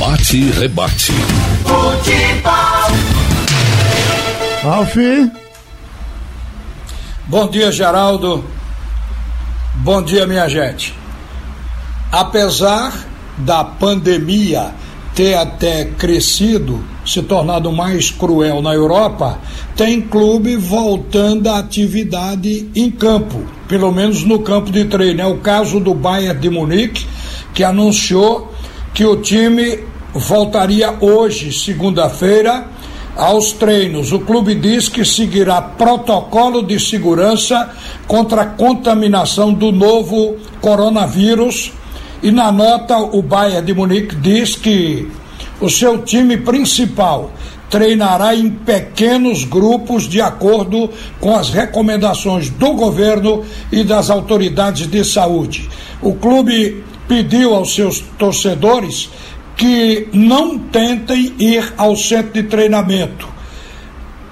Bate e rebate. Futebol. Alfi. Bom dia, Geraldo. Bom dia, minha gente. Apesar da pandemia ter até crescido, se tornado mais cruel na Europa, tem clube voltando à atividade em campo, pelo menos no campo de treino. É o caso do Bayern de Munique, que anunciou que o time voltaria hoje, segunda-feira, aos treinos. O clube diz que seguirá protocolo de segurança contra a contaminação do novo coronavírus. E na nota, o Bayern de Munique diz que o seu time principal treinará em pequenos grupos de acordo com as recomendações do governo e das autoridades de saúde. O clube pediu aos seus torcedores que não tentem ir ao centro de treinamento.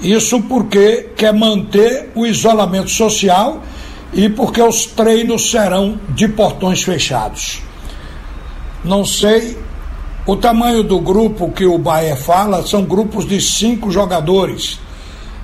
Isso porque quer manter o isolamento social e porque os treinos serão de portões fechados. Não sei o tamanho do grupo que o Bahia fala são grupos de cinco jogadores.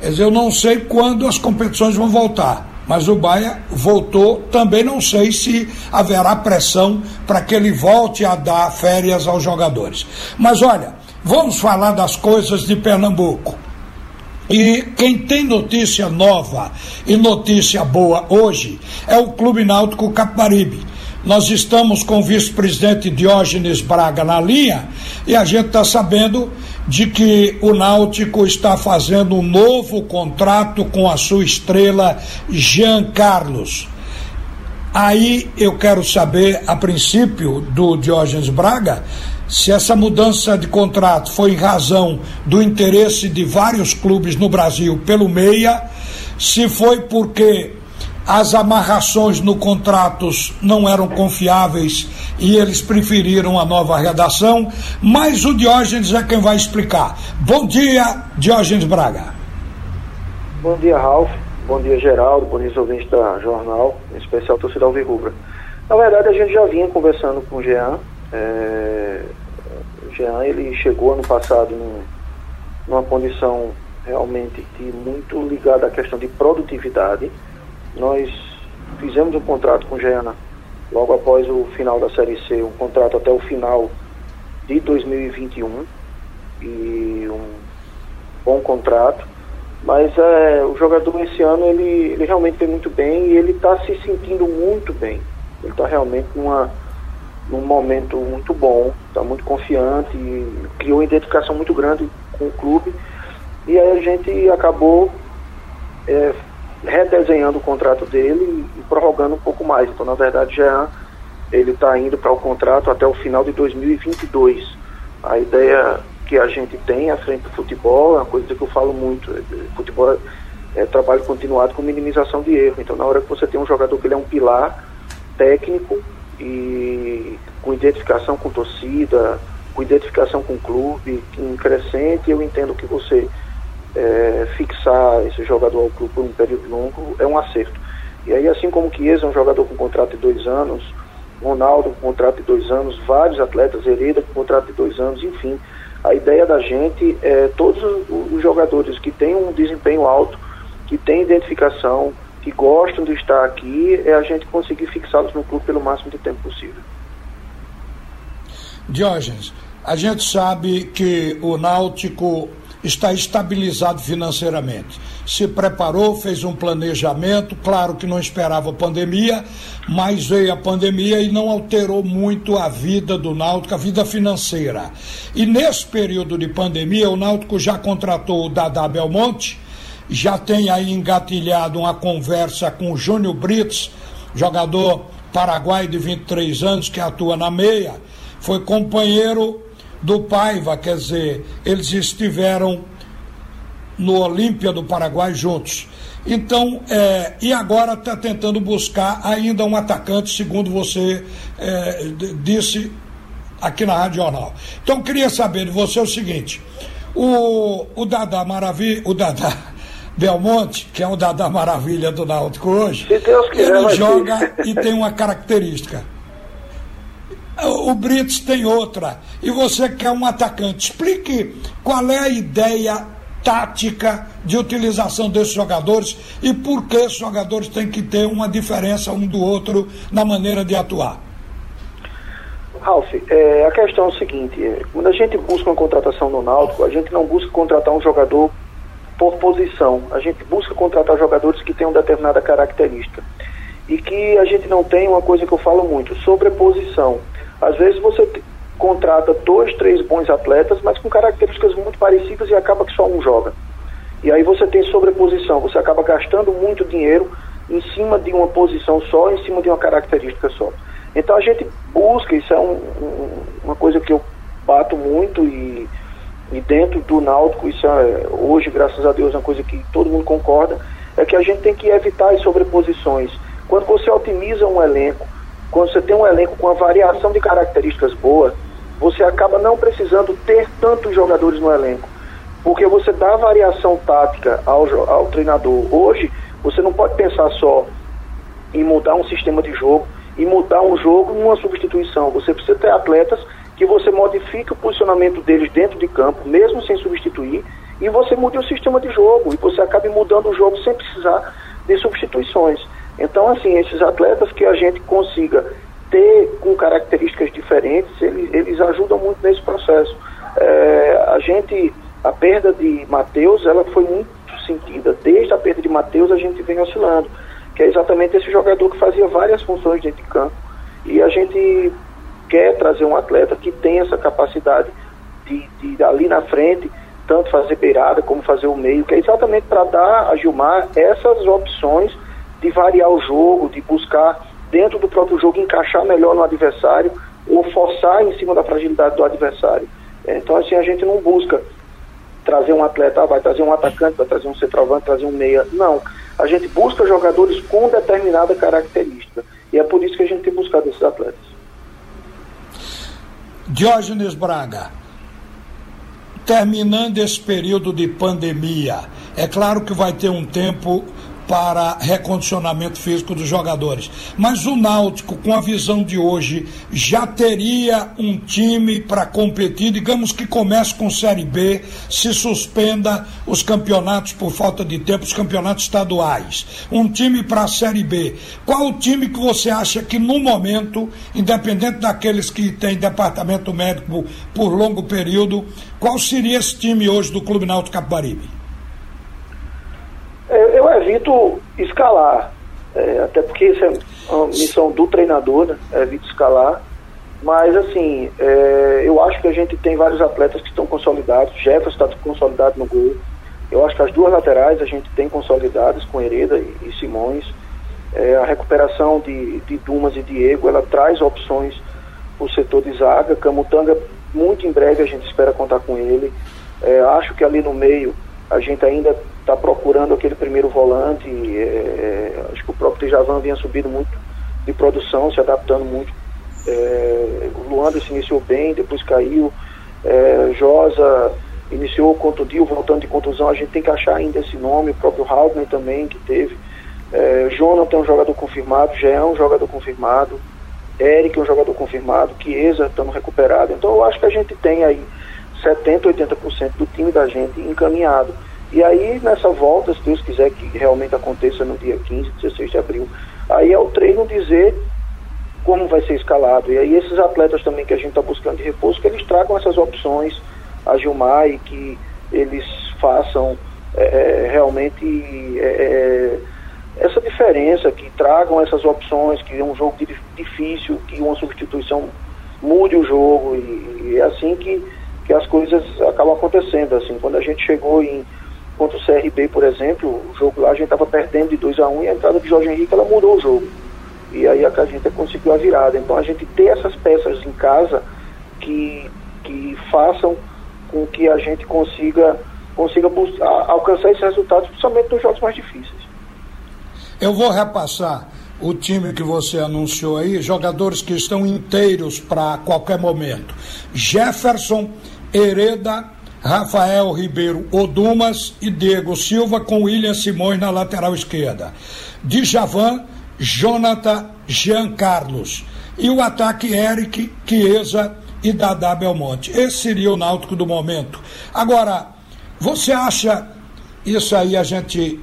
Quer dizer, eu não sei quando as competições vão voltar mas o Bahia voltou. Também não sei se haverá pressão para que ele volte a dar férias aos jogadores. Mas olha, vamos falar das coisas de Pernambuco. E quem tem notícia nova e notícia boa hoje é o Clube Náutico Caparibe. Nós estamos com o vice-presidente Diógenes Braga na linha e a gente está sabendo de que o Náutico está fazendo um novo contrato com a sua estrela Jean Carlos. Aí eu quero saber, a princípio, do Diógenes Braga, se essa mudança de contrato foi em razão do interesse de vários clubes no Brasil pelo Meia, se foi porque as amarrações no contratos não eram confiáveis e eles preferiram a nova redação, mas o Diógenes é quem vai explicar. Bom dia, Diógenes Braga. Bom dia, Ralf. Bom dia, Geraldo. Bom dia, ouvintes da Jornal, em especial torcida Alvirrubra. Na verdade, a gente já vinha conversando com o Jean. É... O Jean, ele chegou ano passado num, numa condição realmente muito ligada à questão de produtividade nós fizemos um contrato com o Geana logo após o final da Série C, um contrato até o final de 2021 e um bom contrato. Mas é, o jogador esse ano ele, ele realmente foi muito bem e ele está se sentindo muito bem. Ele está realmente numa, num momento muito bom, está muito confiante, criou uma identificação muito grande com o clube. E aí a gente acabou é, redesenhando o contrato dele e prorrogando um pouco mais. Então, na verdade, já ele está indo para o contrato até o final de 2022. A ideia que a gente tem à frente do futebol é uma coisa que eu falo muito. É, futebol é, é trabalho continuado com minimização de erro. Então, na hora que você tem um jogador que ele é um pilar técnico e com identificação com torcida, com identificação com clube, em crescente, eu entendo que você é, fixar esse jogador ao clube por um período longo é um acerto. E aí, assim como Chiesa é um jogador com contrato de dois anos, Ronaldo com contrato de dois anos, vários atletas, Hereda com contrato de dois anos, enfim. A ideia da gente é todos os jogadores que têm um desempenho alto, que têm identificação, que gostam de estar aqui, é a gente conseguir fixá-los no clube pelo máximo de tempo possível. Diógenes, a gente sabe que o Náutico está estabilizado financeiramente. Se preparou, fez um planejamento, claro que não esperava a pandemia, mas veio a pandemia e não alterou muito a vida do Náutico, a vida financeira. E nesse período de pandemia, o Náutico já contratou o Dadá Belmonte, já tem aí engatilhado uma conversa com o Júnior Brits, jogador paraguaio de 23 anos que atua na meia, foi companheiro do Paiva, quer dizer, eles estiveram no Olímpia do Paraguai juntos. Então, é, e agora está tentando buscar ainda um atacante, segundo você é, disse aqui na Rádio Jornal. Então, queria saber de você o seguinte: o, o Dada Maravilha, o Dada Belmonte, que é o Dada Maravilha do Náutico hoje, quiser, ele joga e tem uma característica o Brits tem outra, e você quer um atacante. Explique qual é a ideia tática de utilização desses jogadores e por que esses jogadores têm que ter uma diferença um do outro na maneira de atuar. Ralf, é, a questão é o seguinte, é, quando a gente busca uma contratação no Náutico, a gente não busca contratar um jogador por posição, a gente busca contratar jogadores que tenham determinada característica e que a gente não tem uma coisa que eu falo muito, sobreposição. Às vezes você contrata dois, três bons atletas, mas com características muito parecidas e acaba que só um joga. E aí você tem sobreposição, você acaba gastando muito dinheiro em cima de uma posição só, em cima de uma característica só. Então a gente busca, isso é um, um, uma coisa que eu bato muito e, e dentro do Náutico, isso é, hoje, graças a Deus, é uma coisa que todo mundo concorda, é que a gente tem que evitar as sobreposições. Quando você otimiza um elenco, quando você tem um elenco com uma variação de características boa, você acaba não precisando ter tantos jogadores no elenco. Porque você dá variação tática ao, ao treinador. Hoje, você não pode pensar só em mudar um sistema de jogo e mudar um jogo numa substituição. Você precisa ter atletas que você modifique o posicionamento deles dentro de campo, mesmo sem substituir, e você mude o sistema de jogo, e você acabe mudando o jogo sem precisar de substituições. Então, assim, esses atletas que a gente consiga ter com características diferentes, eles, eles ajudam muito nesse processo. É, a gente, a perda de Matheus, ela foi muito sentida. Desde a perda de Matheus, a gente vem oscilando, que é exatamente esse jogador que fazia várias funções dentro de campo. E a gente quer trazer um atleta que tem essa capacidade de, de ali na frente, tanto fazer beirada como fazer o meio, que é exatamente para dar a Gilmar essas opções de variar o jogo, de buscar dentro do próprio jogo encaixar melhor no adversário ou forçar em cima da fragilidade do adversário. É, então assim a gente não busca trazer um atleta, ah, vai trazer um atacante, vai trazer um centroavante, trazer um meia. Não. A gente busca jogadores com determinada característica. E é por isso que a gente tem buscado esses atletas. Diógenes Braga, terminando esse período de pandemia, é claro que vai ter um tempo para recondicionamento físico dos jogadores. Mas o Náutico, com a visão de hoje, já teria um time para competir, digamos que comece com Série B, se suspenda os campeonatos por falta de tempo, os campeonatos estaduais. Um time para a Série B. Qual o time que você acha que no momento, independente daqueles que têm departamento médico por longo período, qual seria esse time hoje do Clube Náutico Capibaribe? Eu evito escalar, é, até porque isso é uma missão do treinador, né? evito escalar. Mas, assim, é, eu acho que a gente tem vários atletas que estão consolidados. Jefferson está consolidado no gol. Eu acho que as duas laterais a gente tem consolidadas com Hereda e, e Simões. É, a recuperação de, de Dumas e Diego, ela traz opções para o setor de zaga. Camutanga, muito em breve a gente espera contar com ele. É, acho que ali no meio a gente ainda está procurando aquele primeiro volante. É, é, acho que o próprio Tejavan vinha subindo muito de produção, se adaptando muito. É, o Luanda se iniciou bem, depois caiu. É, Josa iniciou contundiu, voltando de contusão. A gente tem que achar ainda esse nome. O próprio Haldner também, que teve. É, Jonathan é um jogador confirmado. Jean é um jogador confirmado. Eric é um jogador confirmado. Chiesa estamos recuperado. Então eu acho que a gente tem aí 70%, 80% do time da gente encaminhado. E aí, nessa volta, se Deus quiser que realmente aconteça no dia 15, 16 de abril, aí é o treino dizer como vai ser escalado. E aí, esses atletas também que a gente está buscando de repouso, que eles tragam essas opções a Gilmar e que eles façam é, é realmente é, é, essa diferença, que tragam essas opções, que é um jogo difícil, que uma substituição mude o jogo. E, e é assim que, que as coisas acabam acontecendo. Assim, quando a gente chegou em Contra o CRB, por exemplo, o jogo lá a gente estava perdendo de 2 a 1 um, e a entrada de Jorge Henrique ela mudou o jogo. E aí a gente conseguiu a virada. Então a gente ter essas peças em casa que, que façam com que a gente consiga, consiga alcançar esses resultados, principalmente nos jogos mais difíceis. Eu vou repassar o time que você anunciou aí, jogadores que estão inteiros para qualquer momento. Jefferson, Hereda, Rafael Ribeiro Odumas e Diego Silva com William Simões na lateral esquerda. Djavan, Jonathan, Jean Carlos. e o ataque Eric, Chiesa e Dadá Belmonte. Esse seria o Náutico do momento. Agora, você acha isso aí a gente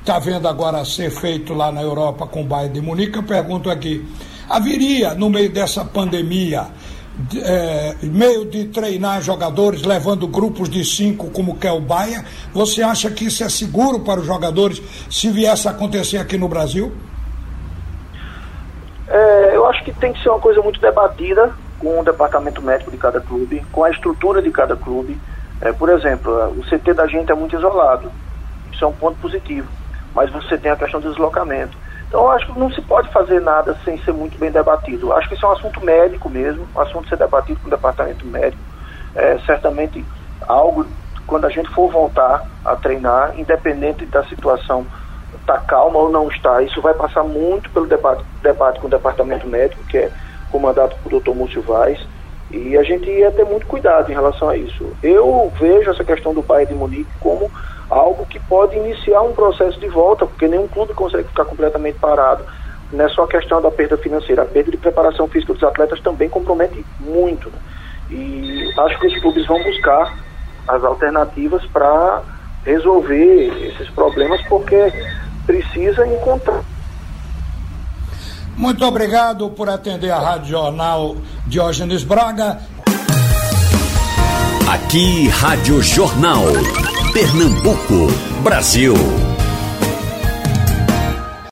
está vendo agora ser feito lá na Europa com o Bayern de Munique? Eu pergunto aqui, haveria no meio dessa pandemia é, meio de treinar jogadores levando grupos de cinco como quer o Bayern? Você acha que isso é seguro para os jogadores se viesse a acontecer aqui no Brasil? É, eu acho que tem que ser uma coisa muito debatida com o departamento médico de cada clube, com a estrutura de cada clube. É, por exemplo, o CT da gente é muito isolado. Isso é um ponto positivo. Mas você tem a questão do deslocamento. Então, acho que não se pode fazer nada sem ser muito bem debatido. Acho que isso é um assunto médico mesmo, um assunto ser debatido com o departamento médico. É, certamente, algo, quando a gente for voltar a treinar, independente da situação está calma ou não está, isso vai passar muito pelo debate, debate com o departamento médico, que é comandado por Dr. Múcio Vaz, e a gente ia ter muito cuidado em relação a isso. Eu vejo essa questão do Bayern de Munique como algo que pode iniciar um processo de volta, porque nenhum clube consegue ficar completamente parado. Não é só a questão da perda financeira, a perda de preparação física dos atletas também compromete muito. Né? E acho que os clubes vão buscar as alternativas para resolver esses problemas, porque precisa encontrar. Muito obrigado por atender a Rádio Jornal Diógenes Braga. Aqui, Rádio Jornal. Pernambuco, Brasil.